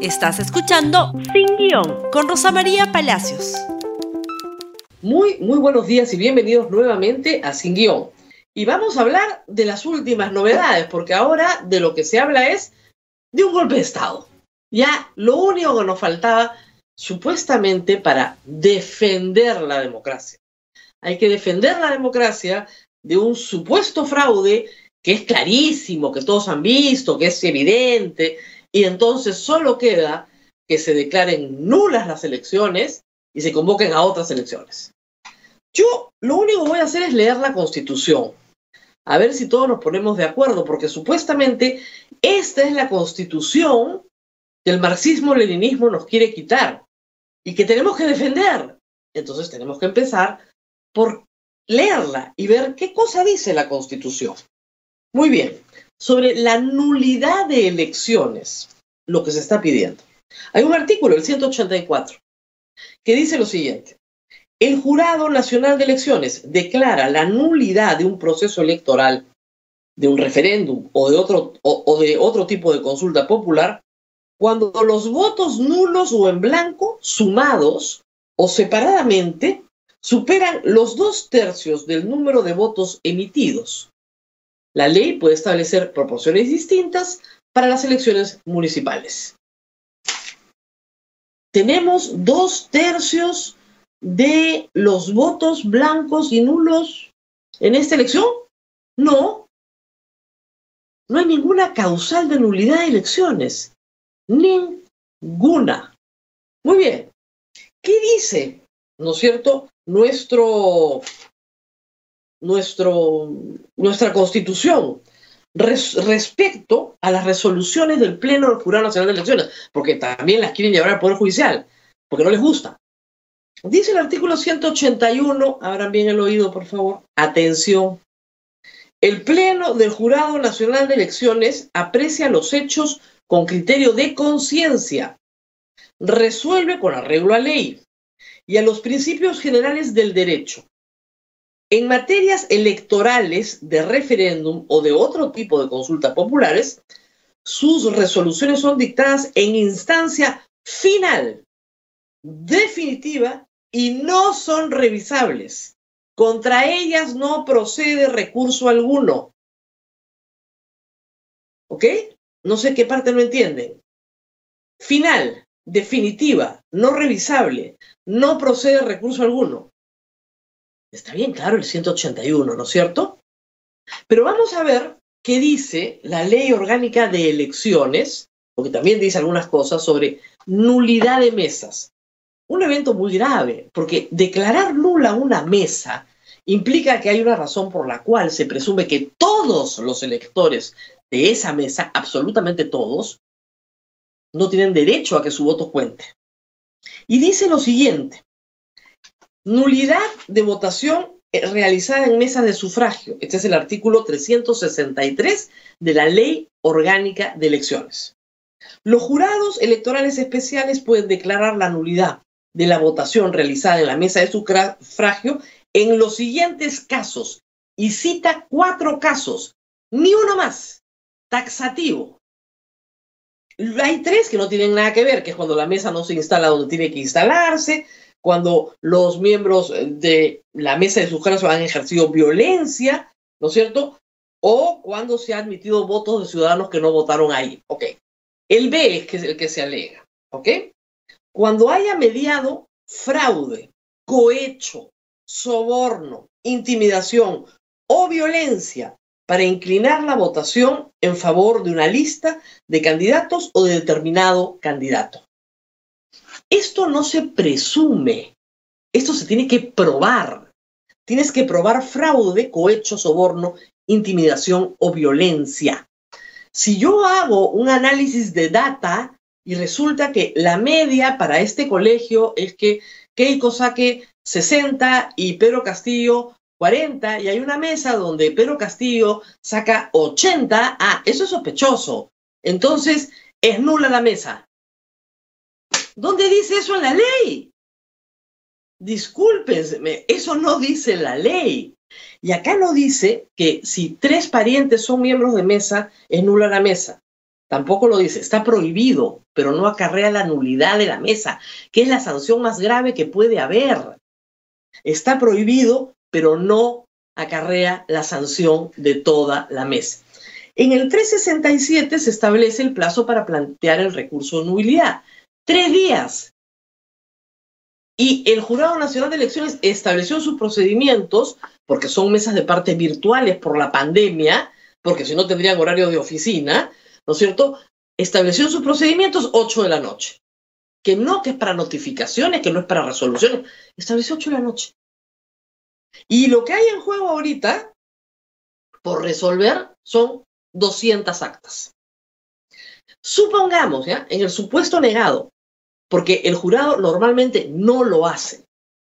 Estás escuchando Sin Guión con Rosa María Palacios. Muy, muy buenos días y bienvenidos nuevamente a Sin Guión. Y vamos a hablar de las últimas novedades, porque ahora de lo que se habla es de un golpe de Estado. Ya lo único que nos faltaba supuestamente para defender la democracia. Hay que defender la democracia de un supuesto fraude que es clarísimo, que todos han visto, que es evidente, y entonces solo queda que se declaren nulas las elecciones y se convoquen a otras elecciones. Yo lo único que voy a hacer es leer la constitución, a ver si todos nos ponemos de acuerdo, porque supuestamente esta es la constitución que el marxismo-leninismo nos quiere quitar y que tenemos que defender. Entonces tenemos que empezar por leerla y ver qué cosa dice la constitución. Muy bien, sobre la nulidad de elecciones, lo que se está pidiendo. Hay un artículo, el 184, que dice lo siguiente. El Jurado Nacional de Elecciones declara la nulidad de un proceso electoral, de un referéndum o de otro, o, de otro tipo de consulta popular cuando los votos nulos o en blanco, sumados o separadamente, superan los dos tercios del número de votos emitidos la ley puede establecer proporciones distintas para las elecciones municipales. ¿Tenemos dos tercios de los votos blancos y nulos en esta elección? No. No hay ninguna causal de nulidad de elecciones. Ninguna. Muy bien. ¿Qué dice, no es cierto, nuestro nuestro, nuestra constitución respecto a las resoluciones del Pleno del Jurado Nacional de Elecciones, porque también las quieren llevar al Poder Judicial, porque no les gusta. Dice el artículo 181, abran bien el oído, por favor, atención. El Pleno del Jurado Nacional de Elecciones aprecia los hechos con criterio de conciencia, resuelve con arreglo a ley y a los principios generales del derecho, en materias electorales de referéndum o de otro tipo de consultas populares, sus resoluciones son dictadas en instancia final, definitiva y no son revisables. Contra ellas no procede recurso alguno. ¿Ok? No sé qué parte no entienden. Final, definitiva, no revisable, no procede recurso alguno. Está bien claro el 181, ¿no es cierto? Pero vamos a ver qué dice la ley orgánica de elecciones, porque también dice algunas cosas sobre nulidad de mesas. Un evento muy grave, porque declarar nula una mesa implica que hay una razón por la cual se presume que todos los electores de esa mesa, absolutamente todos, no tienen derecho a que su voto cuente. Y dice lo siguiente, Nulidad de votación eh, realizada en mesas de sufragio. Este es el artículo 363 de la Ley Orgánica de Elecciones. Los jurados electorales especiales pueden declarar la nulidad de la votación realizada en la mesa de sufragio en los siguientes casos. Y cita cuatro casos, ni uno más, taxativo. Hay tres que no tienen nada que ver, que es cuando la mesa no se instala donde tiene que instalarse, cuando los miembros de la mesa de sufragio han ejercido violencia, ¿no es cierto? O cuando se han admitido votos de ciudadanos que no votaron ahí. Ok. El B es es el que se alega. ¿Ok? Cuando haya mediado fraude, cohecho, soborno, intimidación o violencia para inclinar la votación en favor de una lista de candidatos o de determinado candidato. Esto no se presume, esto se tiene que probar. Tienes que probar fraude, cohecho, soborno, intimidación o violencia. Si yo hago un análisis de data y resulta que la media para este colegio es que Keiko saque 60 y Pedro Castillo 40 y hay una mesa donde Pedro Castillo saca 80, ah, eso es sospechoso. Entonces, es nula la mesa. ¿Dónde dice eso en la ley? Discúlpenme, eso no dice la ley. Y acá no dice que si tres parientes son miembros de mesa, es nula la mesa. Tampoco lo dice, está prohibido, pero no acarrea la nulidad de la mesa, que es la sanción más grave que puede haber. Está prohibido, pero no acarrea la sanción de toda la mesa. En el 367 se establece el plazo para plantear el recurso de nulidad. Tres días. Y el Jurado Nacional de Elecciones estableció sus procedimientos, porque son mesas de parte virtuales por la pandemia, porque si no tendrían horario de oficina, ¿no es cierto? Estableció sus procedimientos 8 de la noche. Que no, que es para notificaciones, que no es para resoluciones. Estableció 8 de la noche. Y lo que hay en juego ahorita, por resolver, son 200 actas. Supongamos, ¿ya? En el supuesto negado, porque el jurado normalmente no lo hace,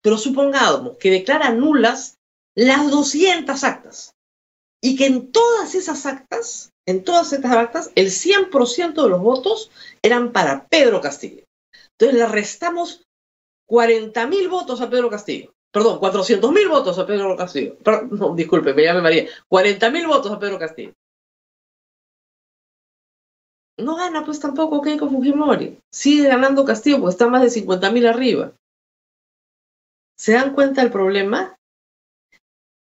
pero supongamos que declara nulas las 200 actas y que en todas esas actas, en todas estas actas, el 100% de los votos eran para Pedro Castillo. Entonces le restamos 40.000 votos a Pedro Castillo. Perdón, 400.000 votos a Pedro Castillo. no, disculpe, me llame María. 40.000 votos a Pedro Castillo. No gana pues tampoco Keiko Fujimori. Sigue ganando Castillo porque está más de 50.000 arriba. ¿Se dan cuenta del problema?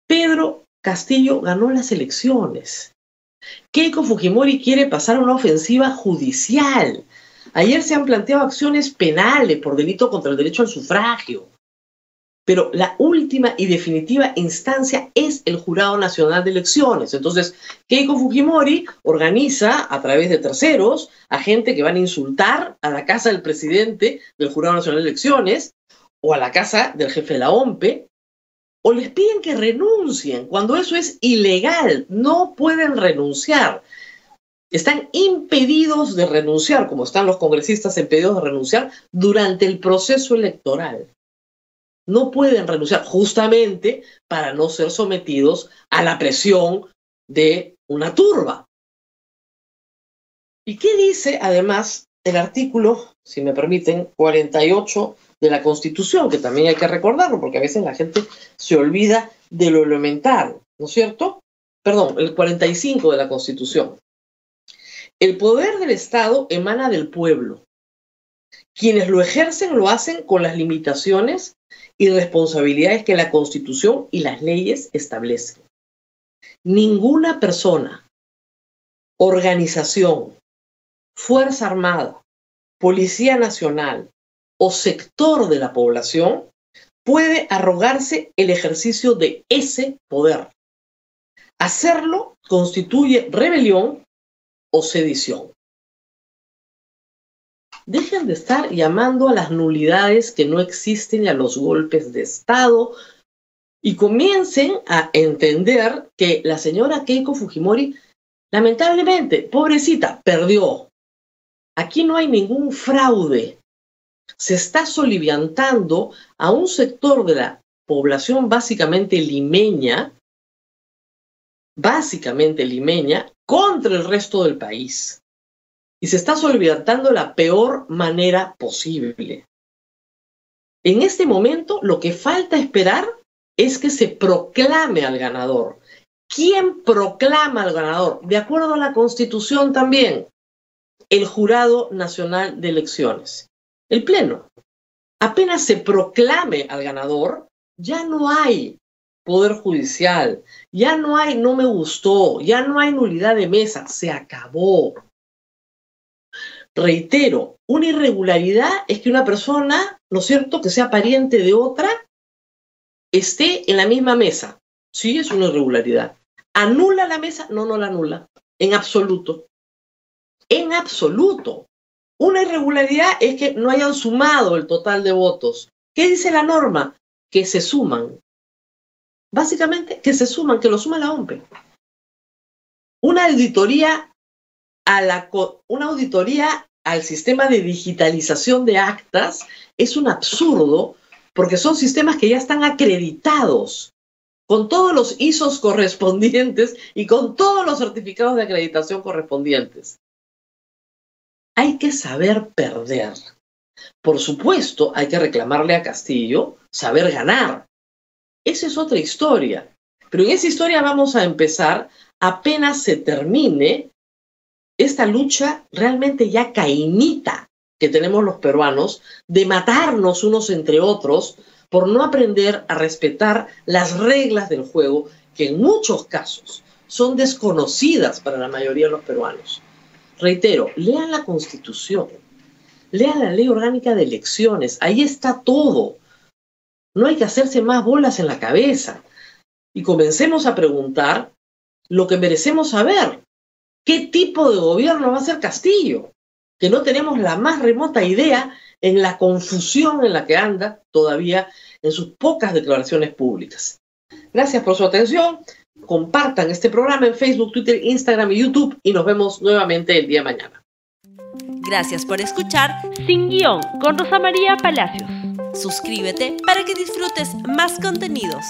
Pedro Castillo ganó las elecciones. Keiko Fujimori quiere pasar una ofensiva judicial. Ayer se han planteado acciones penales por delito contra el derecho al sufragio. Pero la última y definitiva instancia es el Jurado Nacional de Elecciones. Entonces, Keiko Fujimori organiza a través de terceros a gente que van a insultar a la casa del presidente del Jurado Nacional de Elecciones o a la casa del jefe de la OMPE o les piden que renuncien cuando eso es ilegal. No pueden renunciar. Están impedidos de renunciar, como están los congresistas impedidos de renunciar durante el proceso electoral. No pueden renunciar justamente para no ser sometidos a la presión de una turba. ¿Y qué dice además el artículo, si me permiten, 48 de la Constitución, que también hay que recordarlo, porque a veces la gente se olvida de lo elemental, ¿no es cierto? Perdón, el 45 de la Constitución. El poder del Estado emana del pueblo. Quienes lo ejercen lo hacen con las limitaciones y responsabilidades que la Constitución y las leyes establecen. Ninguna persona, organización, Fuerza Armada, Policía Nacional, o sector de la población puede arrogarse el ejercicio de ese poder. Hacerlo constituye rebelión o sedición. Dejen de estar llamando a las nulidades que no existen y a los golpes de Estado y comiencen a entender que la señora Keiko Fujimori, lamentablemente, pobrecita, perdió. Aquí no hay ningún fraude se está soliviantando a un sector de la población básicamente limeña, básicamente limeña, contra el resto del país. Y se está soliviantando de la peor manera posible. En este momento lo que falta esperar es que se proclame al ganador. ¿Quién proclama al ganador? De acuerdo a la Constitución también, el Jurado Nacional de Elecciones el Pleno. Apenas se proclame al ganador, ya no hay poder judicial, ya no hay no me gustó, ya no hay nulidad de mesa, se acabó. Reitero, una irregularidad es que una persona, ¿no es cierto?, que sea pariente de otra, esté en la misma mesa. Sí, es una irregularidad. ¿Anula la mesa? No, no la anula. En absoluto. En absoluto. Una irregularidad es que no hayan sumado el total de votos. ¿Qué dice la norma? Que se suman. Básicamente, que se suman, que lo suma la OMPE. Una auditoría, a la, una auditoría al sistema de digitalización de actas es un absurdo porque son sistemas que ya están acreditados con todos los ISOs correspondientes y con todos los certificados de acreditación correspondientes hay que saber perder. Por supuesto, hay que reclamarle a Castillo saber ganar. Esa es otra historia. Pero en esa historia vamos a empezar apenas se termine esta lucha realmente ya cainita que tenemos los peruanos de matarnos unos entre otros por no aprender a respetar las reglas del juego que en muchos casos son desconocidas para la mayoría de los peruanos. Reitero, lean la Constitución, lean la Ley Orgánica de Elecciones, ahí está todo. No hay que hacerse más bolas en la cabeza. Y comencemos a preguntar lo que merecemos saber. ¿Qué tipo de gobierno va a ser Castillo? Que no tenemos la más remota idea en la confusión en la que anda todavía en sus pocas declaraciones públicas. Gracias por su atención. Compartan este programa en Facebook, Twitter, Instagram y YouTube y nos vemos nuevamente el día de mañana. Gracias por escuchar Sin Guión con Rosa María Palacios. Suscríbete para que disfrutes más contenidos.